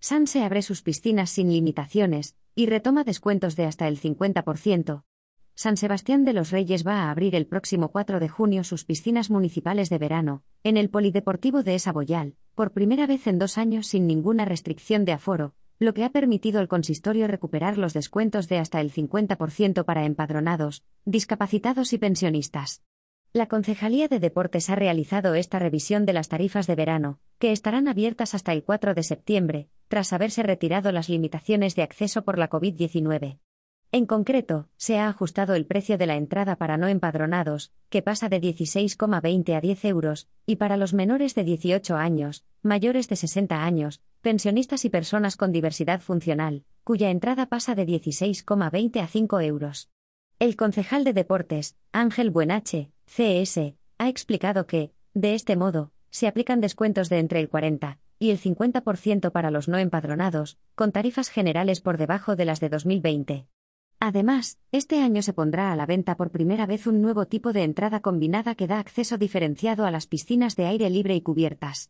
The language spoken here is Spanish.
Sanse abre sus piscinas sin limitaciones y retoma descuentos de hasta el 50%. San Sebastián de los Reyes va a abrir el próximo 4 de junio sus piscinas municipales de verano, en el Polideportivo de Esaboyal, por primera vez en dos años sin ninguna restricción de aforo, lo que ha permitido al consistorio recuperar los descuentos de hasta el 50% para empadronados, discapacitados y pensionistas. La Concejalía de Deportes ha realizado esta revisión de las tarifas de verano, que estarán abiertas hasta el 4 de septiembre, tras haberse retirado las limitaciones de acceso por la COVID-19. En concreto, se ha ajustado el precio de la entrada para no empadronados, que pasa de 16,20 a 10 euros, y para los menores de 18 años, mayores de 60 años, pensionistas y personas con diversidad funcional, cuya entrada pasa de 16,20 a 5 euros. El concejal de Deportes, Ángel Buenache, CS, ha explicado que, de este modo, se aplican descuentos de entre el 40 y el 50% para los no empadronados, con tarifas generales por debajo de las de 2020. Además, este año se pondrá a la venta por primera vez un nuevo tipo de entrada combinada que da acceso diferenciado a las piscinas de aire libre y cubiertas.